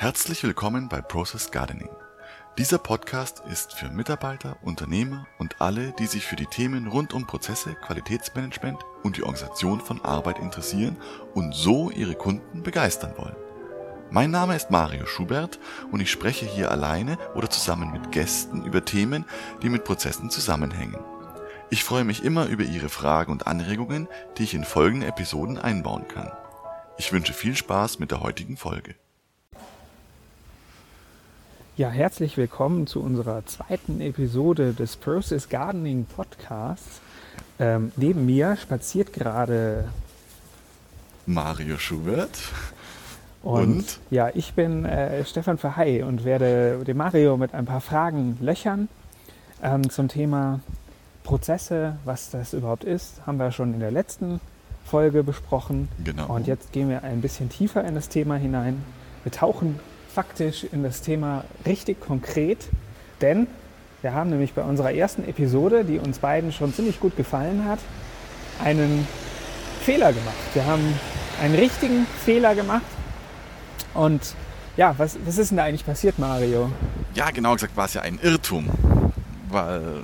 Herzlich willkommen bei Process Gardening. Dieser Podcast ist für Mitarbeiter, Unternehmer und alle, die sich für die Themen rund um Prozesse, Qualitätsmanagement und die Organisation von Arbeit interessieren und so ihre Kunden begeistern wollen. Mein Name ist Mario Schubert und ich spreche hier alleine oder zusammen mit Gästen über Themen, die mit Prozessen zusammenhängen. Ich freue mich immer über Ihre Fragen und Anregungen, die ich in folgende Episoden einbauen kann. Ich wünsche viel Spaß mit der heutigen Folge. Ja, herzlich willkommen zu unserer zweiten Episode des Process Gardening Podcasts. Ähm, neben mir spaziert gerade Mario Schubert. Und, und? ja, ich bin äh, Stefan Verhey und werde den Mario mit ein paar Fragen löchern ähm, zum Thema Prozesse, was das überhaupt ist, haben wir schon in der letzten Folge besprochen. Genau. Und jetzt gehen wir ein bisschen tiefer in das Thema hinein. Wir tauchen faktisch in das Thema richtig konkret, denn wir haben nämlich bei unserer ersten Episode, die uns beiden schon ziemlich gut gefallen hat, einen Fehler gemacht. Wir haben einen richtigen Fehler gemacht. Und ja, was, was ist denn da eigentlich passiert, Mario? Ja, genau gesagt war es ja ein Irrtum. Weil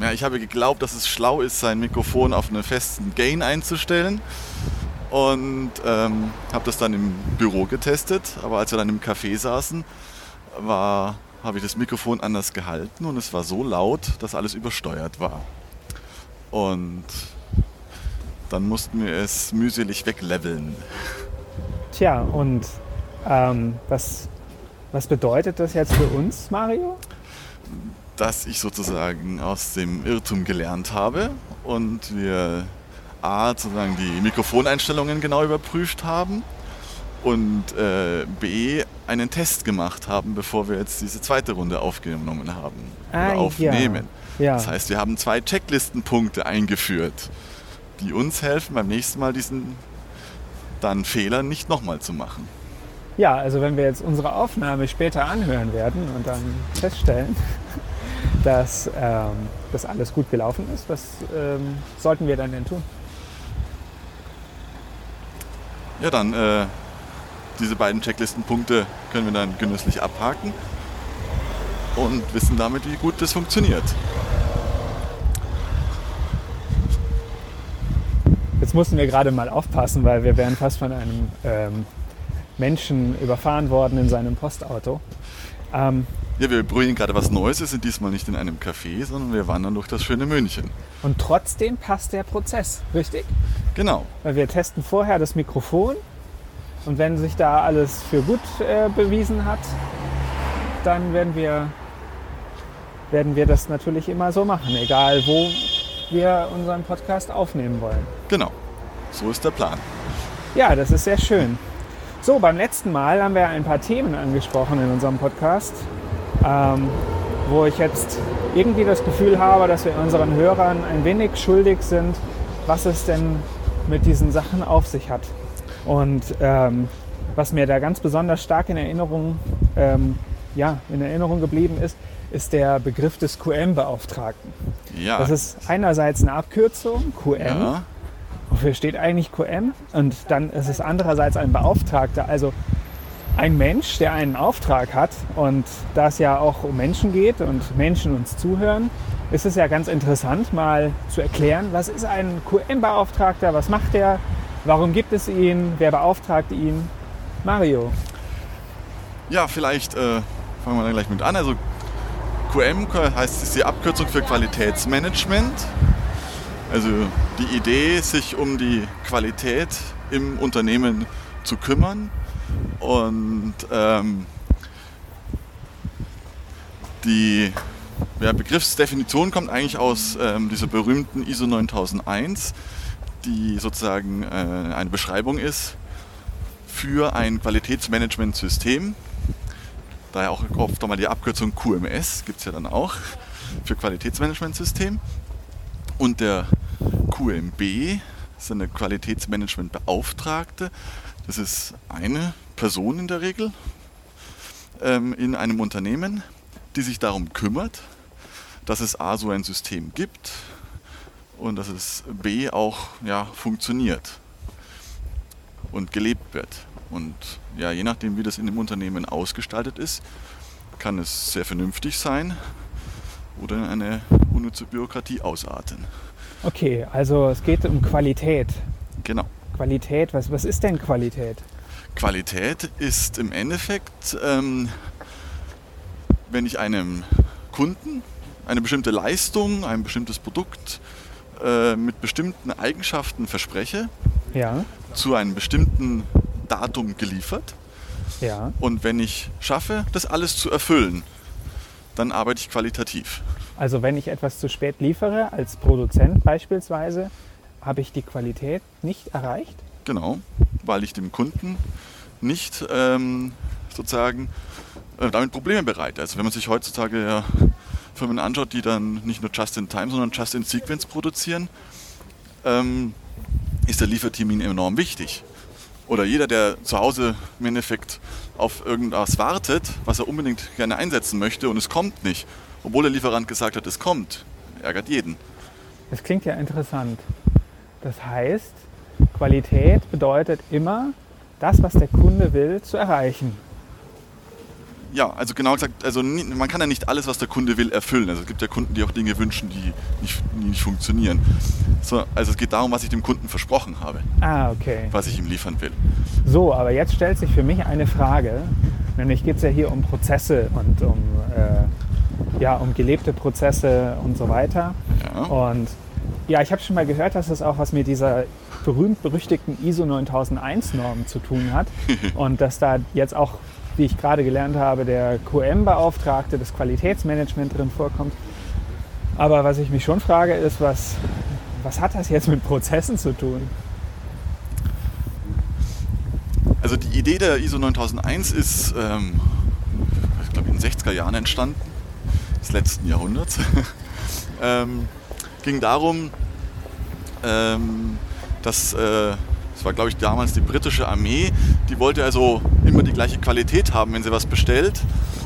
ja, ich habe geglaubt, dass es schlau ist, sein Mikrofon auf einen festen Gain einzustellen und ähm, habe das dann im Büro getestet. Aber als wir dann im Café saßen, habe ich das Mikrofon anders gehalten und es war so laut, dass alles übersteuert war. Und dann mussten wir es mühselig wegleveln. Tja, und ähm, was, was bedeutet das jetzt für uns, Mario? Dass ich sozusagen aus dem Irrtum gelernt habe und wir A, sozusagen die Mikrofoneinstellungen genau überprüft haben und äh, B, einen Test gemacht haben, bevor wir jetzt diese zweite Runde aufgenommen haben ah, oder aufnehmen. Ja. Ja. Das heißt, wir haben zwei Checklistenpunkte eingeführt, die uns helfen, beim nächsten Mal diesen dann Fehler nicht nochmal zu machen. Ja, also wenn wir jetzt unsere Aufnahme später anhören werden und dann feststellen, dass ähm, das alles gut gelaufen ist, was ähm, sollten wir dann denn tun? Ja, dann äh, diese beiden Checklistenpunkte können wir dann genüsslich abhaken und wissen damit, wie gut das funktioniert. Jetzt mussten wir gerade mal aufpassen, weil wir wären fast von einem ähm, Menschen überfahren worden in seinem Postauto. Ähm, ja, wir probieren gerade was Neues. Wir sind diesmal nicht in einem Café, sondern wir wandern durch das schöne München. Und trotzdem passt der Prozess, richtig? Genau. Weil wir testen vorher das Mikrofon und wenn sich da alles für gut äh, bewiesen hat, dann werden wir, werden wir das natürlich immer so machen, egal wo wir unseren Podcast aufnehmen wollen. Genau, so ist der Plan. Ja, das ist sehr schön. So, beim letzten Mal haben wir ein paar Themen angesprochen in unserem Podcast, ähm, wo ich jetzt irgendwie das Gefühl habe, dass wir unseren Hörern ein wenig schuldig sind, was es denn mit diesen Sachen auf sich hat. Und ähm, was mir da ganz besonders stark in Erinnerung, ähm, ja, in Erinnerung geblieben ist, ist der Begriff des QM-Beauftragten. Ja. Das ist einerseits eine Abkürzung, QM. Ja. Wofür steht eigentlich QM? Und dann ist es andererseits ein Beauftragter, also ein Mensch, der einen Auftrag hat. Und da es ja auch um Menschen geht und Menschen uns zuhören, ist es ja ganz interessant, mal zu erklären, was ist ein QM-Beauftragter, was macht der, warum gibt es ihn, wer beauftragt ihn. Mario. Ja, vielleicht äh, fangen wir dann gleich mit an. Also QM heißt ist die Abkürzung für Qualitätsmanagement. Also die Idee, sich um die Qualität im Unternehmen zu kümmern und ähm, die ja, Begriffsdefinition kommt eigentlich aus ähm, dieser berühmten ISO 9001, die sozusagen äh, eine Beschreibung ist für ein Qualitätsmanagementsystem. Daher auch oft einmal die Abkürzung QMS, gibt es ja dann auch für Qualitätsmanagementsystem. Und der QMB ist eine Qualitätsmanagementbeauftragte. Das ist eine Person in der Regel ähm, in einem Unternehmen, die sich darum kümmert, dass es A so ein System gibt und dass es B auch ja, funktioniert und gelebt wird. Und ja, je nachdem, wie das in dem Unternehmen ausgestaltet ist, kann es sehr vernünftig sein oder in eine unnütze Bürokratie ausarten. Okay, also es geht um Qualität. Genau. Qualität, was, was ist denn Qualität? Qualität ist im Endeffekt, ähm, wenn ich einem Kunden eine bestimmte Leistung, ein bestimmtes Produkt äh, mit bestimmten Eigenschaften verspreche, Ja, zu einem bestimmten Datum geliefert. ja. Und wenn ich schaffe, das alles zu erfüllen, dann arbeite ich qualitativ. Also wenn ich etwas zu spät liefere, als Produzent beispielsweise, habe ich die Qualität nicht erreicht? Genau, weil ich dem Kunden nicht ähm, sozusagen äh, damit Probleme bereite. Also wenn man sich heutzutage ja Firmen anschaut, die dann nicht nur Just-in-Time, sondern Just-in-Sequence produzieren, ähm, ist der Liefertermin enorm wichtig. Oder jeder, der zu Hause im Endeffekt auf irgendwas wartet, was er unbedingt gerne einsetzen möchte und es kommt nicht, obwohl der Lieferant gesagt hat, es kommt, ärgert jeden. Das klingt ja interessant. Das heißt, Qualität bedeutet immer, das, was der Kunde will, zu erreichen. Ja, also genau gesagt, also man kann ja nicht alles, was der Kunde will, erfüllen. Also es gibt ja Kunden, die auch Dinge wünschen, die nicht, die nicht funktionieren. So, also es geht darum, was ich dem Kunden versprochen habe, Ah, okay. was ich ihm liefern will. So, aber jetzt stellt sich für mich eine Frage. Nämlich geht es ja hier um Prozesse und um, äh, ja, um gelebte Prozesse und so weiter. Ja. Und ja, ich habe schon mal gehört, dass es auch was mit dieser berühmt-berüchtigten ISO 9001-Norm zu tun hat. und dass da jetzt auch, wie ich gerade gelernt habe, der QM-Beauftragte, das Qualitätsmanagement drin vorkommt. Aber was ich mich schon frage, ist, was, was hat das jetzt mit Prozessen zu tun? Also die Idee der ISO 9001 ist, ähm, ich glaube, in den 60er Jahren entstanden, des letzten Jahrhunderts. ähm, ging darum, ähm, dass, äh, war glaube ich damals die britische Armee, die wollte also immer die gleiche Qualität haben, wenn sie was bestellt.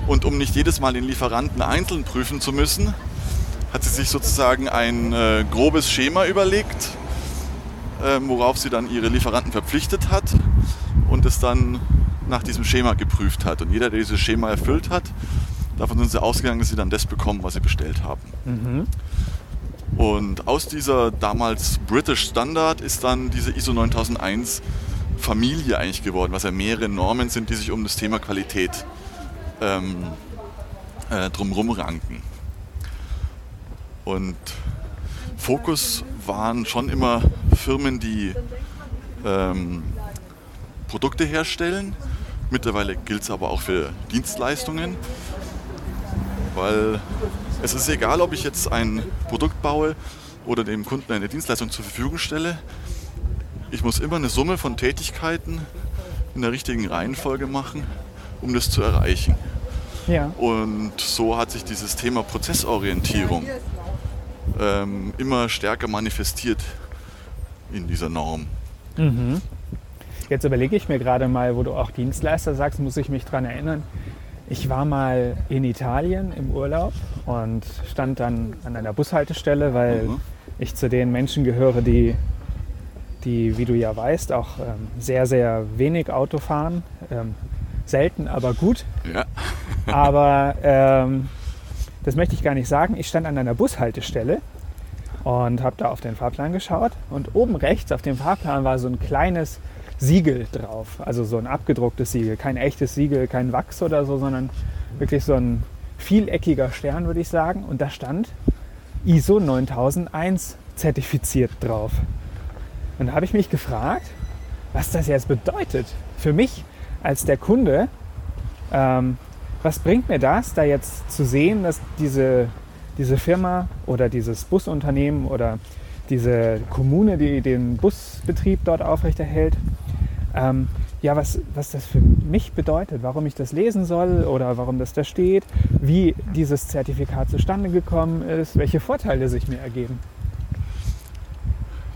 Und um nicht jedes Mal den Lieferanten einzeln prüfen zu müssen, hat sie sich sozusagen ein äh, grobes Schema überlegt, ähm, worauf sie dann ihre Lieferanten verpflichtet hat und es dann nach diesem Schema geprüft hat. Und jeder, der dieses Schema erfüllt hat, davon sind sie ausgegangen, dass sie dann das bekommen, was sie bestellt haben. Mhm. Und aus dieser damals British Standard ist dann diese ISO 9001 Familie eigentlich geworden, was ja mehrere Normen sind, die sich um das Thema Qualität ähm, äh, drumherum ranken. Und Fokus waren schon immer Firmen, die ähm, Produkte herstellen. Mittlerweile gilt es aber auch für Dienstleistungen, weil es ist egal, ob ich jetzt ein Produkt baue oder dem Kunden eine Dienstleistung zur Verfügung stelle. Ich muss immer eine Summe von Tätigkeiten in der richtigen Reihenfolge machen, um das zu erreichen. Ja. Und so hat sich dieses Thema Prozessorientierung ähm, immer stärker manifestiert in dieser Norm. Mhm. Jetzt überlege ich mir gerade mal, wo du auch Dienstleister sagst, muss ich mich daran erinnern. Ich war mal in Italien im Urlaub und stand dann an einer Bushaltestelle, weil Mhm. ich zu den Menschen gehöre, die, die wie du ja weißt, auch ähm, sehr, sehr wenig Auto fahren. Ähm, selten, aber gut. Ja. Aber ähm, das möchte ich gar nicht sagen. Ich stand an einer Bushaltestelle und habe da auf den Fahrplan geschaut. Und oben rechts auf dem Fahrplan war so ein kleines Siegel drauf. Also so ein abgedrucktes Siegel. Kein echtes Siegel, kein Wachs oder so, sondern wirklich so ein vieleckiger Stern, würde ich sagen. Und da stand ISO 9001 zertifiziert drauf. Und da habe ich mich gefragt, was das jetzt bedeutet. Für mich als der Kunde, ähm, was bringt mir das, da jetzt zu sehen, dass diese, diese Firma oder dieses Busunternehmen oder diese Kommune, die den Busbetrieb dort aufrechterhält, ähm, ja, was, was das für mich bedeutet, warum ich das lesen soll oder warum das da steht, wie dieses Zertifikat zustande gekommen ist, welche Vorteile sich mir ergeben.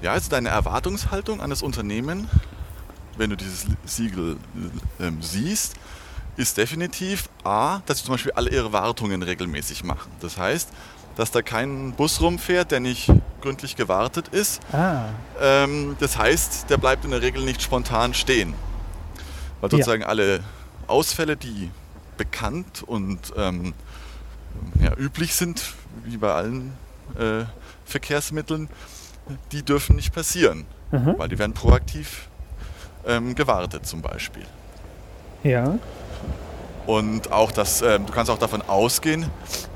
Ja, also deine Erwartungshaltung an das Unternehmen, wenn du dieses Siegel ähm, siehst, ist definitiv A, dass sie zum Beispiel alle ihre Wartungen regelmäßig machen. Das heißt, dass da kein Bus rumfährt, der nicht gründlich gewartet ist. Ah, Ähm, das heißt, der bleibt in der Regel nicht spontan stehen. Weil sozusagen ja. alle Ausfälle, die bekannt und ähm, ja, üblich sind, wie bei allen äh, Verkehrsmitteln, die dürfen nicht passieren, mhm. weil die werden proaktiv ähm, gewartet zum Beispiel. Ja. Und auch das, ähm, du kannst auch davon ausgehen,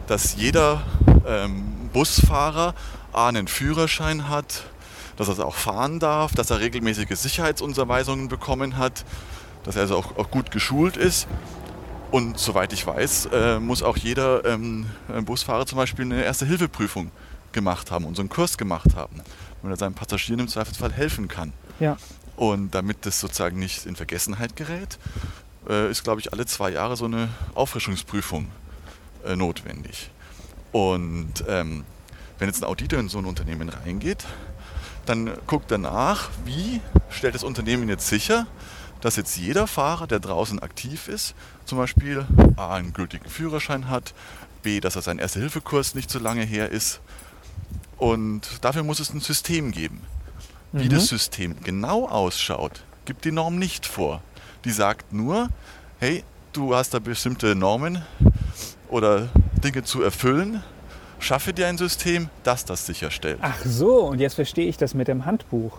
dass jeder ähm, Busfahrer A, einen Führerschein hat, dass er auch fahren darf, dass er regelmäßige Sicherheitsunterweisungen bekommen hat, dass er also auch, auch gut geschult ist. Und soweit ich weiß, äh, muss auch jeder ähm, Busfahrer zum Beispiel eine Erste-Hilfe-Prüfung gemacht haben und so einen Kurs gemacht haben, wenn er seinen Passagieren im Zweifelsfall helfen kann. Ja. Und damit das sozusagen nicht in Vergessenheit gerät, äh, ist, glaube ich, alle zwei Jahre so eine Auffrischungsprüfung äh, notwendig. Und ähm, wenn jetzt ein Auditor in so ein Unternehmen reingeht, dann guckt er nach, wie stellt das Unternehmen jetzt sicher, dass jetzt jeder Fahrer, der draußen aktiv ist, zum Beispiel A, einen gültigen Führerschein hat, B, dass er seinen Erste-Hilfe-Kurs nicht so lange her ist. Und dafür muss es ein System geben. Wie mhm. das System genau ausschaut, gibt die Norm nicht vor. Die sagt nur, hey, du hast da bestimmte Normen oder Dinge zu erfüllen, schaffe dir ein System, das das sicherstellt. Ach so, und jetzt verstehe ich das mit dem Handbuch.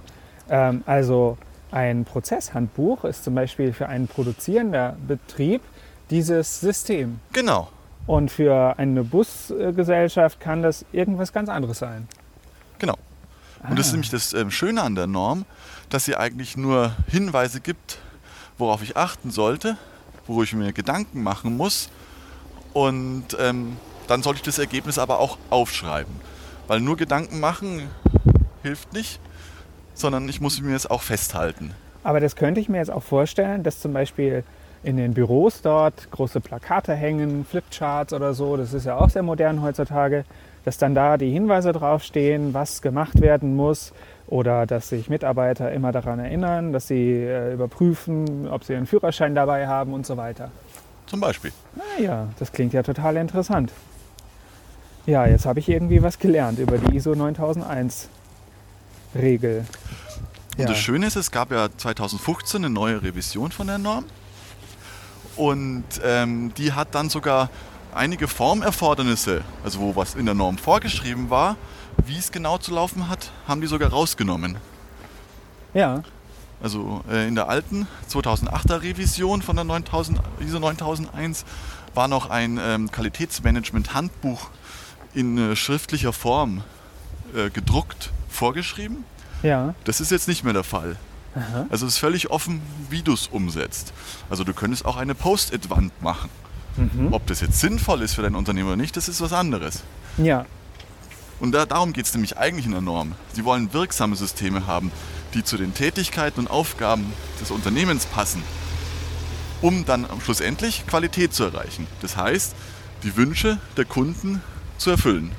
Ähm, also ein Prozesshandbuch ist zum Beispiel für einen produzierenden Betrieb dieses System. Genau. Und für eine Busgesellschaft kann das irgendwas ganz anderes sein. Genau. Ah. Und das ist ah. nämlich das ähm, Schöne an der Norm, dass sie eigentlich nur Hinweise gibt, worauf ich achten sollte, wo ich mir Gedanken machen muss. Und ähm, dann sollte ich das Ergebnis aber auch aufschreiben. Weil nur Gedanken machen hilft nicht, sondern ich muss mir es auch festhalten. Aber das könnte ich mir jetzt auch vorstellen, dass zum Beispiel in den Büros dort große Plakate hängen, Flipcharts oder so, das ist ja auch sehr modern heutzutage, dass dann da die Hinweise draufstehen, was gemacht werden muss oder dass sich Mitarbeiter immer daran erinnern, dass sie äh, überprüfen, ob sie einen Führerschein dabei haben und so weiter. Zum Beispiel. Naja, das klingt ja total interessant. Ja, jetzt habe ich irgendwie was gelernt über die ISO 9001 Regel. Und ja. das Schöne ist, es gab ja 2015 eine neue Revision von der Norm. Und ähm, die hat dann sogar einige Formerfordernisse, also wo was in der Norm vorgeschrieben war, wie es genau zu laufen hat, haben die sogar rausgenommen. Ja. Also äh, in der alten 2008er Revision von der 9000, ISO 9001 war noch ein ähm, Qualitätsmanagement-Handbuch in äh, schriftlicher Form äh, gedruckt vorgeschrieben. Ja. Das ist jetzt nicht mehr der Fall. Aha. Also es ist völlig offen, wie du es umsetzt. Also du könntest auch eine Post-it-Wand machen. Mhm. Ob das jetzt sinnvoll ist für dein Unternehmen oder nicht, das ist was anderes. Ja. Und da, darum geht es nämlich eigentlich in der Norm. Sie wollen wirksame Systeme haben, die zu den Tätigkeiten und Aufgaben des Unternehmens passen, um dann schlussendlich Qualität zu erreichen. Das heißt, die Wünsche der Kunden zu erfüllen.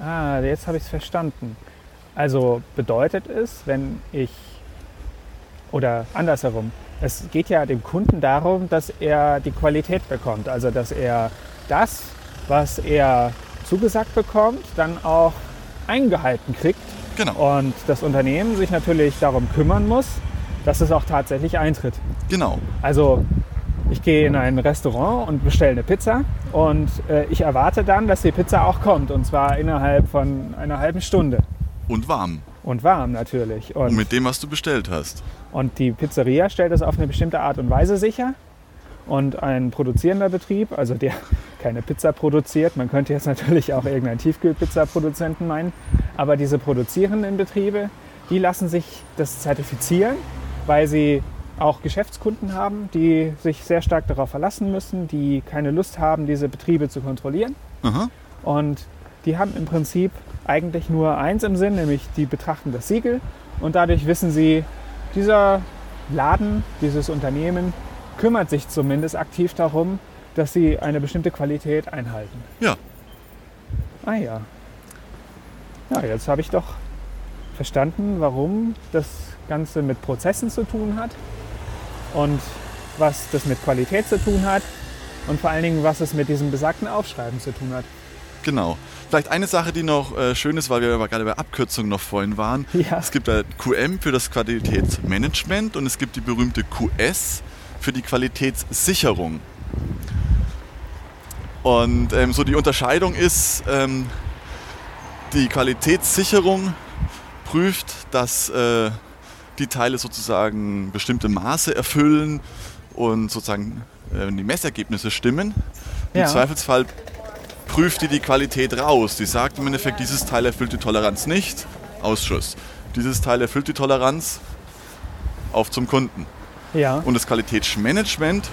Ah, jetzt habe ich es verstanden. Also bedeutet es, wenn ich, oder andersherum, es geht ja dem Kunden darum, dass er die Qualität bekommt, also dass er das, was er zugesagt bekommt, dann auch eingehalten kriegt. Genau. Und das Unternehmen sich natürlich darum kümmern muss, dass es auch tatsächlich eintritt. Genau. Also ich gehe in ein Restaurant und bestelle eine Pizza und äh, ich erwarte dann, dass die Pizza auch kommt und zwar innerhalb von einer halben Stunde. Und warm. Und warm natürlich. Und, und mit dem, was du bestellt hast. Und die Pizzeria stellt das auf eine bestimmte Art und Weise sicher. Und ein produzierender Betrieb, also der keine Pizza produziert, man könnte jetzt natürlich auch irgendeinen Tiefkühlpizza-Produzenten meinen, aber diese produzierenden Betriebe, die lassen sich das zertifizieren, weil sie auch Geschäftskunden haben, die sich sehr stark darauf verlassen müssen, die keine Lust haben, diese Betriebe zu kontrollieren. Aha. Und die haben im Prinzip eigentlich nur eins im Sinn, nämlich die betrachten das Siegel und dadurch wissen sie, dieser Laden, dieses Unternehmen kümmert sich zumindest aktiv darum, dass sie eine bestimmte Qualität einhalten. Ja. Ah ja. Ja, jetzt habe ich doch verstanden, warum das Ganze mit Prozessen zu tun hat und was das mit Qualität zu tun hat und vor allen Dingen, was es mit diesem besagten Aufschreiben zu tun hat. Genau. Vielleicht eine Sache, die noch äh, schön ist, weil wir gerade bei Abkürzungen noch vorhin waren. Ja. Es gibt da QM für das Qualitätsmanagement und es gibt die berühmte QS für die Qualitätssicherung. Und ähm, so die Unterscheidung ist, ähm, die Qualitätssicherung prüft, dass äh, die Teile sozusagen bestimmte Maße erfüllen und sozusagen äh, die Messergebnisse stimmen. Ja. Im Zweifelsfall prüft die die Qualität raus. Die sagt im Endeffekt, dieses Teil erfüllt die Toleranz nicht, Ausschuss. Dieses Teil erfüllt die Toleranz, auf zum Kunden. Ja. Und das Qualitätsmanagement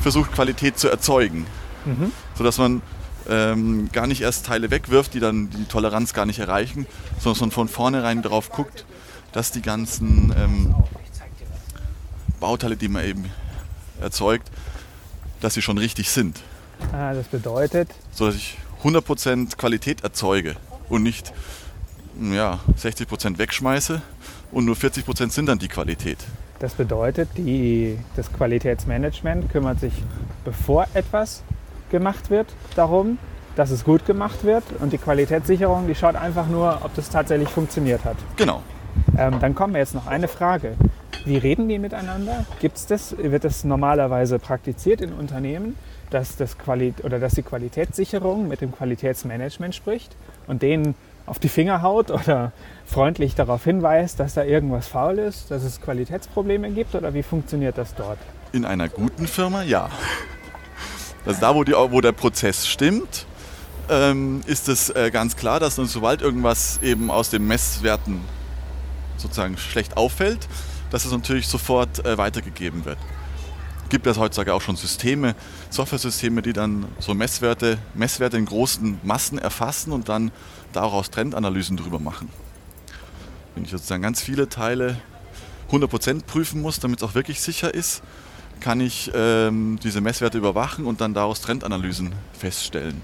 versucht Qualität zu erzeugen, Mhm. Sodass man ähm, gar nicht erst Teile wegwirft, die dann die Toleranz gar nicht erreichen, sondern dass man von vornherein darauf guckt, dass die ganzen ähm, Bauteile, die man eben erzeugt, dass sie schon richtig sind, Ah, das bedeutet, sodass ich 100% Qualität erzeuge und nicht ja, 60% wegschmeiße und nur 40% sind dann die Qualität. das bedeutet, die, das Qualitätsmanagement kümmert sich, bevor etwas gemacht wird, darum, dass es gut gemacht wird. Und die Qualitätssicherung, die schaut einfach nur, ob das tatsächlich funktioniert hat. Genau. Ähm, dann kommt mir jetzt noch eine Frage. Wie reden die miteinander? Gibt's das, wird das normalerweise praktiziert in Unternehmen, dass, das Quali oder dass die Qualitätssicherung mit dem Qualitätsmanagement spricht und denen auf die Finger haut oder freundlich darauf hinweist, dass da irgendwas faul ist, dass es Qualitätsprobleme gibt? Oder wie funktioniert das dort? In einer guten Firma, ja. Also da, wo, die, wo der Prozess stimmt, ähm, ist es äh, ganz klar, dass uns, sobald irgendwas eben aus den Messwerten sozusagen schlecht auffällt, dass es natürlich sofort äh, weitergegeben wird. Gibt es heutzutage auch schon Systeme, Software-Systeme, die dann so Messwerte, Messwerte in großen Massen erfassen und dann daraus Trendanalysen drüber machen. Wenn ich sozusagen ganz viele Teile 100% prüfen muss, damit es auch wirklich sicher ist, kann ich ähm, diese Messwerte überwachen und dann daraus Trendanalysen feststellen,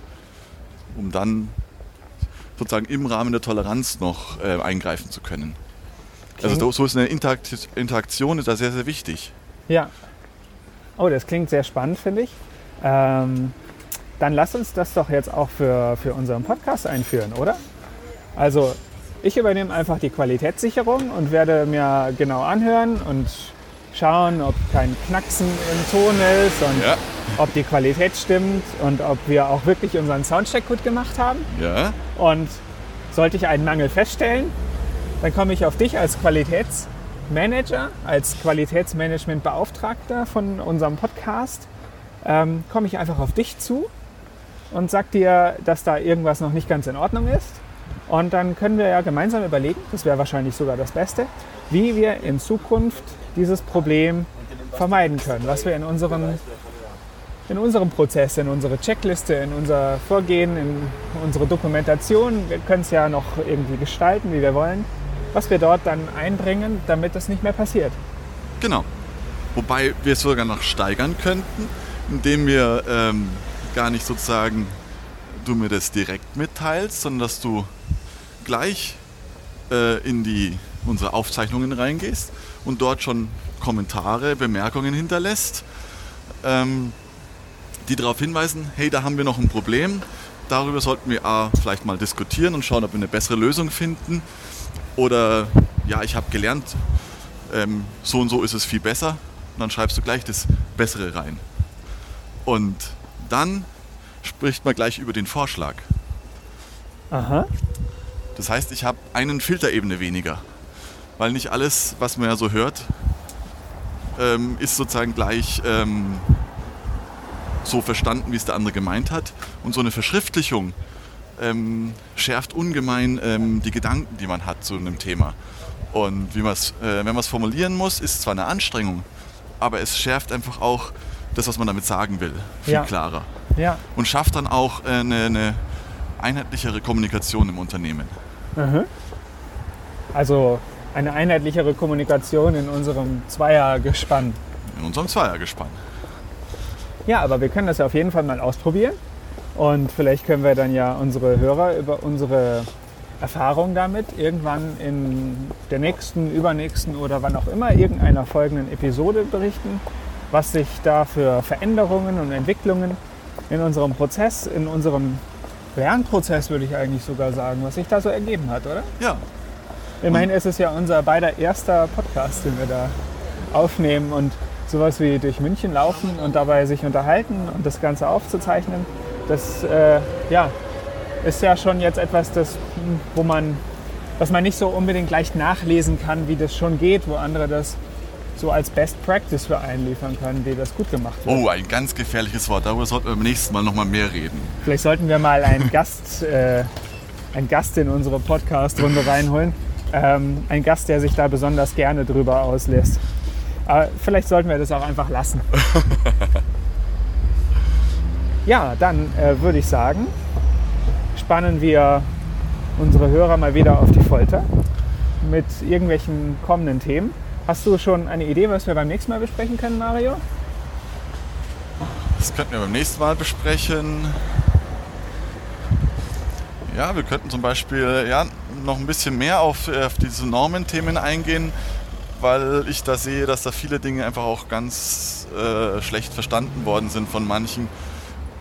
um dann sozusagen im Rahmen der Toleranz noch äh, eingreifen zu können. Also Klingt- so ist eine Interakt Interaktion ist da sehr, sehr wichtig. Ja. Oh, das klingt sehr spannend, finde ich. Ähm, dann lass uns das doch jetzt auch für, für unseren Podcast einführen, oder? Also, ich übernehme einfach die Qualitätssicherung und werde mir genau anhören und schauen, ob kein Knacksen im Ton ist und Ja, ob die Qualität stimmt und ob wir auch wirklich unseren Soundcheck gut gemacht haben. ja, Und sollte ich einen Mangel feststellen, dann komme ich auf dich als Qualitätsmanager, als Qualitätsmanagementbeauftragter von unserem Podcast, ähm, komme ich einfach auf dich zu und sag dir, dass da irgendwas noch nicht ganz in Ordnung ist. Und dann können wir ja gemeinsam überlegen, das wäre wahrscheinlich sogar das Beste, wie wir in Zukunft dieses Problem vermeiden können, was wir in unseren in unserem Prozess, in unsere Checkliste, in unser Vorgehen, in unsere Dokumentation. Wir können es ja noch irgendwie gestalten, wie wir wollen, was wir dort dann einbringen, damit das nicht mehr passiert. genau. Wobei wir es sogar noch steigern könnten, indem wir ähm, gar nicht sozusagen du mir das direkt mitteilst, sondern dass du gleich äh, in die, unsere Aufzeichnungen reingehst und dort schon Kommentare, Bemerkungen hinterlässt, ähm, die darauf hinweisen, hey, da haben wir noch ein Problem, darüber sollten wir A, vielleicht mal diskutieren und schauen, ob wir eine bessere Lösung finden. Oder ja, ich habe gelernt, ähm, so und so ist es viel besser. Und dann schreibst du gleich das Bessere rein. Und dann spricht man gleich über den Vorschlag. Aha. Das heißt, ich habe einen Filterebene weniger. Weil nicht alles, was man ja so hört, ähm, ist sozusagen gleich ähm, so verstanden, wie es der andere gemeint hat. Und so eine Verschriftlichung ähm, schärft ungemein ähm, die Gedanken, die man hat zu einem Thema. Und wie man's, äh, wenn man es formulieren muss, ist zwar eine Anstrengung, aber es schärft einfach auch das, was man damit sagen will, viel Ja. klarer. Ja. Und schafft dann auch äh, eine, eine einheitlichere Kommunikation im Unternehmen. Mhm. Also eine einheitlichere Kommunikation in unserem Zweiergespann. In unserem Zweiergespann. Ja, aber wir können das ja auf jeden Fall mal ausprobieren. Und vielleicht können wir dann ja unsere Hörer über unsere Erfahrung damit irgendwann in der nächsten, übernächsten oder wann auch immer irgendeiner folgenden Episode berichten, was sich da für Veränderungen und Entwicklungen in unserem Prozess, in unserem Lernprozess würde ich eigentlich sogar sagen, was sich da so ergeben hat, oder? Ja, Immerhin ist es ja unser beider erster Podcast, den wir da aufnehmen und sowas wie durch München laufen und dabei sich unterhalten und das Ganze aufzuzeichnen. Das äh, ja, ist ja schon jetzt etwas, das, wo man, was man nicht so unbedingt leicht nachlesen kann, wie das schon geht, wo andere das so als Best Practice für einen liefern können, wie das gut gemacht wird. Oh, ein ganz gefährliches Wort. Darüber sollten wir beim nächsten Mal nochmal mehr reden. Vielleicht sollten wir mal einen Gast, äh, einen Gast in unsere Podcast-Runde reinholen. Ähm, ein Gast, der sich da besonders gerne drüber auslässt. Aber vielleicht sollten wir das auch einfach lassen. ja, dann äh, würde ich sagen, spannen wir unsere Hörer mal wieder auf die Folter mit irgendwelchen kommenden Themen. Hast du schon eine Idee, was wir beim nächsten Mal besprechen können, Mario? Das könnten wir beim nächsten Mal besprechen. Ja, wir könnten zum Beispiel ja, noch ein bisschen mehr auf, auf diese Normenthemen eingehen, weil ich da sehe, dass da viele Dinge einfach auch ganz äh, schlecht verstanden worden sind von manchen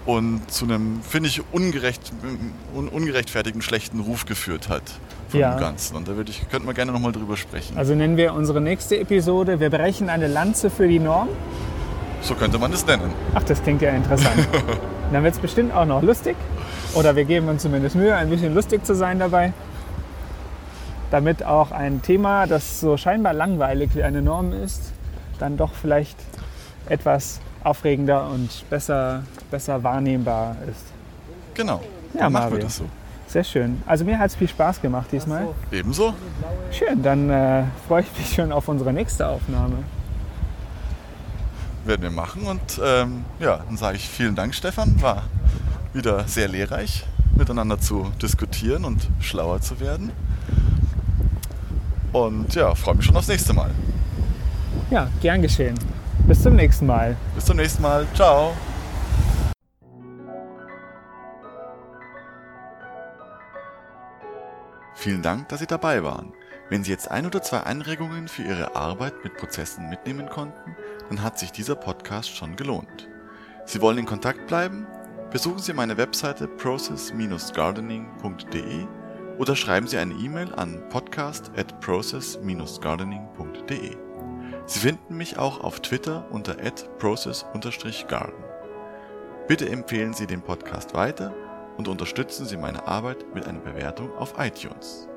und zu einem, finde ich, ungerecht, un, ungerechtfertigten schlechten Ruf geführt hat vom Ja. Ganzen. Und da würde ich, könnten wir gerne nochmal drüber sprechen. Also nennen wir unsere nächste Episode, wir brechen eine Lanze für die Norm. so könnte man es nennen. Ach, das klingt ja interessant. Dann wird es bestimmt auch noch lustig. Oder wir geben uns zumindest Mühe, ein bisschen lustig zu sein dabei. Damit auch ein Thema, das so scheinbar langweilig wie eine Norm ist, dann doch vielleicht etwas aufregender und besser, besser wahrnehmbar ist. Genau. Ja, Dann machen wir das so. Sehr schön. Also mir hat es viel Spaß gemacht diesmal. Ebenso. Schön, dann äh, freue ich mich schon auf unsere nächste Aufnahme. werden wir machen. Und ähm, ja, dann sage ich vielen Dank, Stefan. War wieder sehr lehrreich, miteinander zu diskutieren und schlauer zu werden. Und ja, freue mich schon aufs nächste Mal. Ja, gern geschehen. Bis zum nächsten Mal. Bis zum nächsten Mal. Ciao. Vielen Dank, dass Sie dabei waren. Wenn Sie jetzt ein oder zwei Anregungen für Ihre Arbeit mit Prozessen mitnehmen konnten, dann hat sich dieser Podcast schon gelohnt. Sie wollen in Kontakt bleiben? Besuchen Sie meine Webseite process-gardening.de oder schreiben Sie eine E-Mail an podcast at process-gardening.de. Sie finden mich auch auf Twitter unter process-garden. Bitte empfehlen Sie den Podcast weiter und unterstützen Sie meine Arbeit mit einer Bewertung auf iTunes.